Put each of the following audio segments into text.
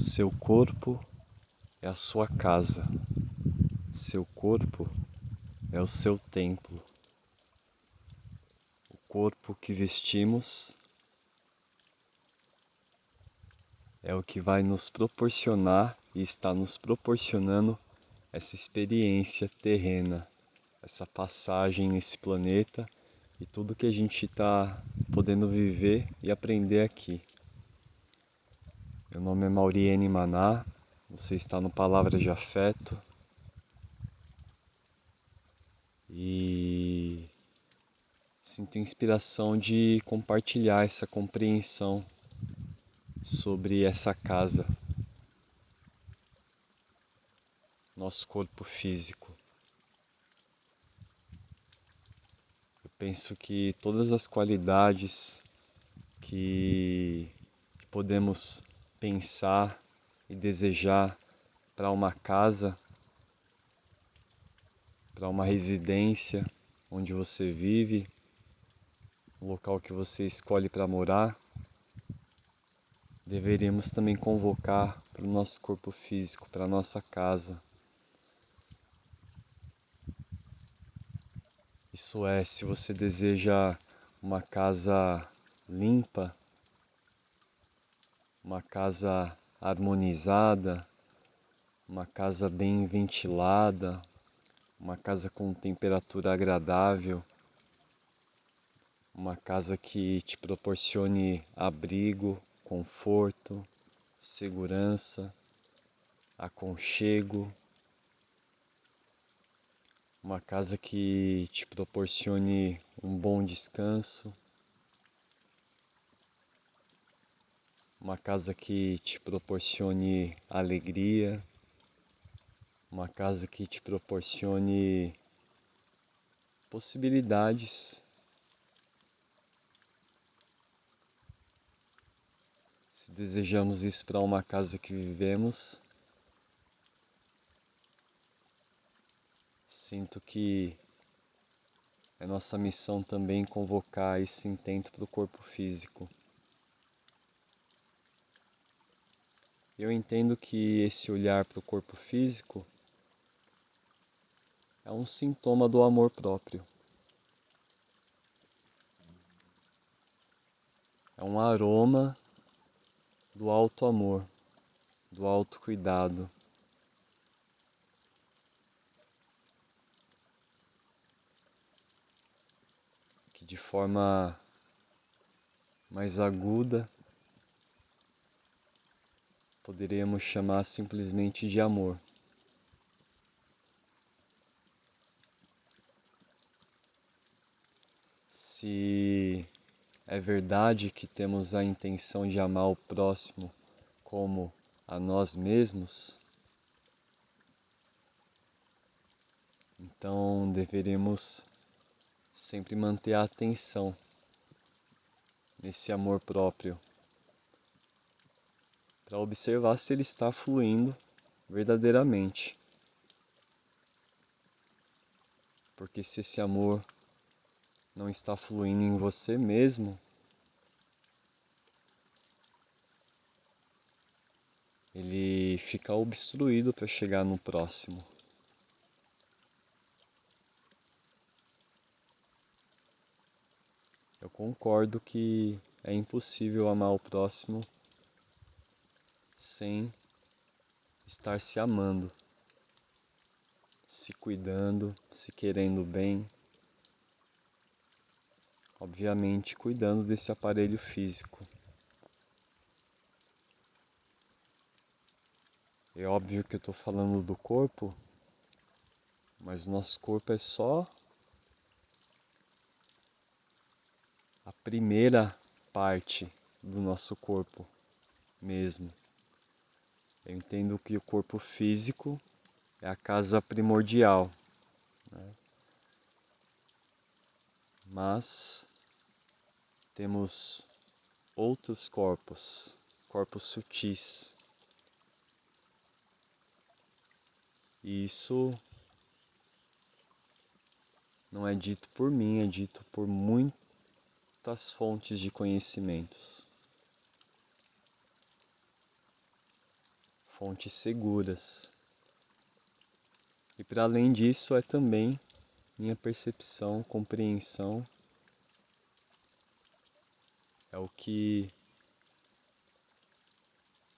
Seu corpo é a sua casa, seu corpo é o seu templo. O corpo que vestimos é o que vai nos proporcionar e está nos proporcionando essa experiência terrena, essa passagem nesse planeta e tudo que a gente está podendo viver e aprender aqui. Meu nome é Mauriene Maná, você está no Palavra de Afeto e sinto inspiração de compartilhar essa compreensão sobre essa casa, nosso corpo físico. Eu penso que todas as qualidades que, que podemos pensar e desejar para uma casa, para uma residência onde você vive, o local que você escolhe para morar, deveríamos também convocar para o nosso corpo físico, para a nossa casa. Isso é, se você deseja uma casa limpa, uma casa harmonizada, uma casa bem ventilada, uma casa com temperatura agradável, uma casa que te proporcione abrigo, conforto, segurança, aconchego, uma casa que te proporcione um bom descanso. Uma casa que te proporcione alegria, uma casa que te proporcione possibilidades. Se desejamos isso para uma casa que vivemos, sinto que é nossa missão também convocar esse intento para o corpo físico. Eu entendo que esse olhar para o corpo físico é um sintoma do amor próprio. É um aroma do alto amor, do alto cuidado. Que de forma mais aguda poderíamos chamar simplesmente de amor. Se é verdade que temos a intenção de amar o próximo como a nós mesmos, então deveremos sempre manter a atenção nesse amor próprio para observar se ele está fluindo verdadeiramente. Porque se esse amor não está fluindo em você mesmo, ele fica obstruído para chegar no próximo. Eu concordo que é impossível amar o próximo sem estar se amando, se cuidando, se querendo bem. Obviamente, cuidando desse aparelho físico. É óbvio que eu estou falando do corpo, mas nosso corpo é só a primeira parte do nosso corpo mesmo. Eu entendo que o corpo físico é a casa primordial, né? mas temos outros corpos, corpos sutis. E isso não é dito por mim, é dito por muitas fontes de conhecimentos. Fontes seguras. E para além disso, é também minha percepção, compreensão, é o que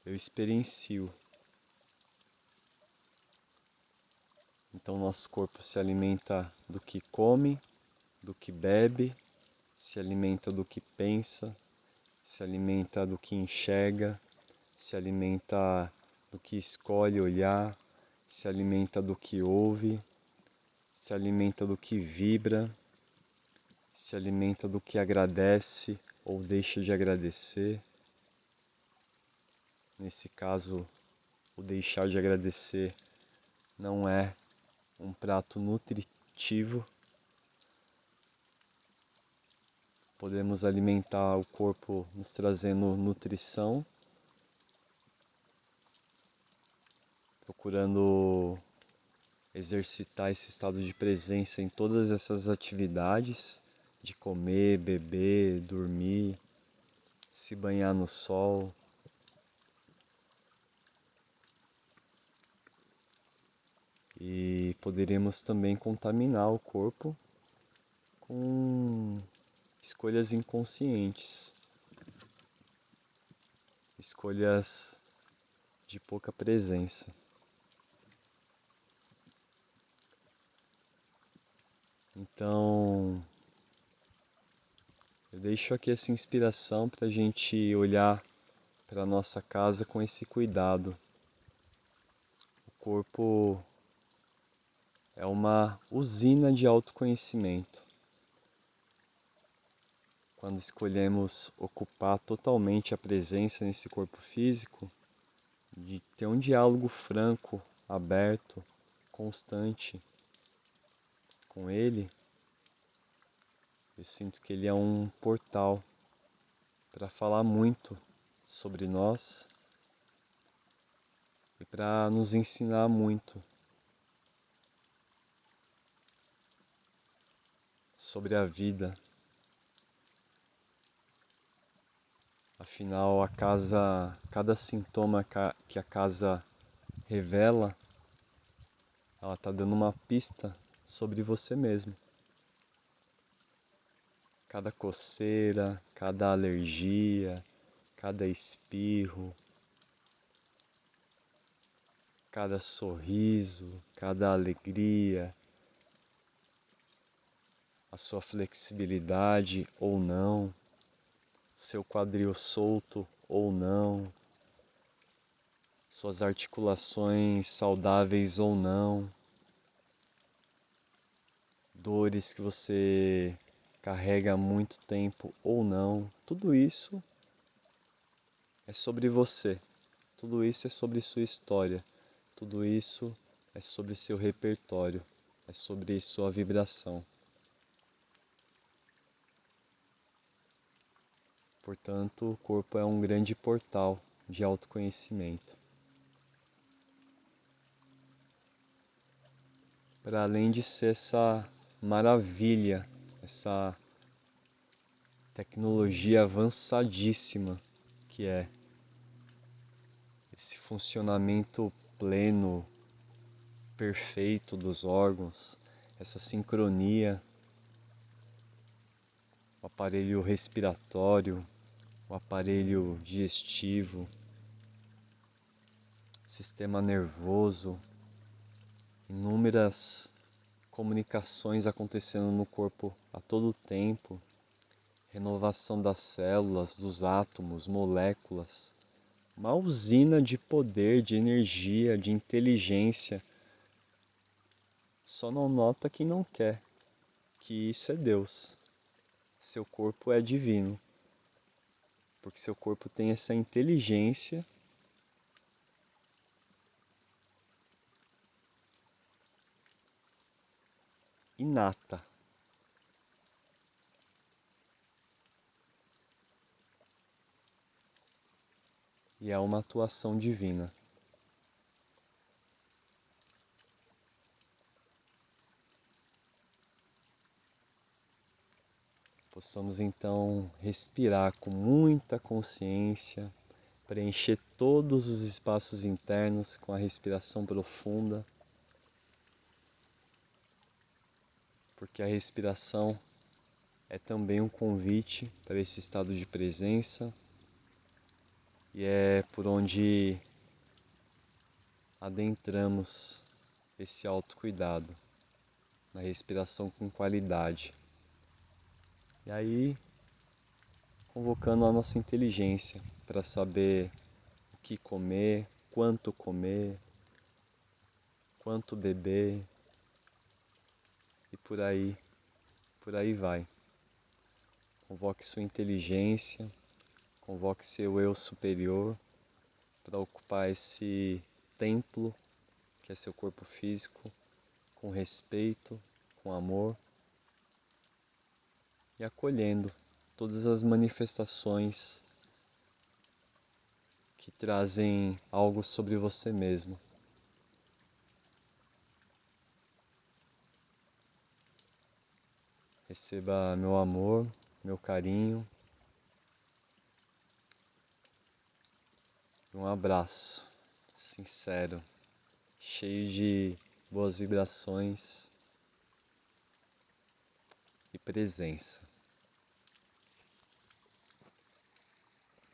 eu experiencio. Então, nosso corpo se alimenta do que come, do que bebe, se alimenta do que pensa, se alimenta do que enxerga, se alimenta do que escolhe olhar, se alimenta do que ouve, se alimenta do que vibra, se alimenta do que agradece ou deixa de agradecer. Nesse caso, o deixar de agradecer não é um prato nutritivo. Podemos alimentar o corpo nos trazendo nutrição, procurando exercitar esse estado de presença em todas essas atividades de comer, beber, dormir, se banhar no sol, e poderemos também contaminar o corpo com escolhas inconscientes, escolhas de pouca presença. Então, eu deixo aqui essa inspiração para a gente olhar para a nossa casa com esse cuidado. O corpo é uma usina de autoconhecimento. Quando escolhemos ocupar totalmente a presença nesse corpo físico, de ter um diálogo franco, aberto, constante com ele, eu sinto que ele é um portal para falar muito sobre nós e para nos ensinar muito sobre a vida. Afinal, a casa, cada sintoma que a casa revela, ela está dando uma pista sobre você mesmo. Cada coceira, cada alergia, cada espirro, cada sorriso, cada alegria, a sua flexibilidade ou não, seu quadril solto ou não, suas articulações saudáveis ou não, dores que você carrega há muito tempo ou não, tudo isso é sobre você, tudo isso é sobre sua história, tudo isso é sobre seu repertório, é sobre sua vibração. Portanto, o corpo é um grande portal de autoconhecimento. Para além de ser essa maravilha, essa tecnologia avançadíssima que é esse funcionamento pleno, perfeito dos órgãos, essa sincronia, o aparelho respiratório, o aparelho digestivo, sistema nervoso, inúmeras comunicações acontecendo no corpo a todo tempo, renovação das células, dos átomos, moléculas, uma usina de poder, de energia, de inteligência. Só não nota quem não quer, que isso é Deus. Seu corpo é divino porque seu corpo tem essa inteligência inata. E é uma atuação divina. Possamos então respirar com muita consciência preencher todos os espaços internos com a respiração profunda, porque a respiração é também um convite para esse estado de presença e é por onde adentramos esse autocuidado na respiração com qualidade. E aí, convocando a nossa inteligência para saber o que comer, quanto comer, quanto beber e por aí, por aí vai. Convoque sua inteligência, convoque seu eu superior para ocupar esse templo que é seu corpo físico com respeito, com amor e acolhendo todas as manifestações que trazem algo sobre você mesmo. Receba meu amor, meu carinho. Um abraço sincero, cheio de boas vibrações e presença.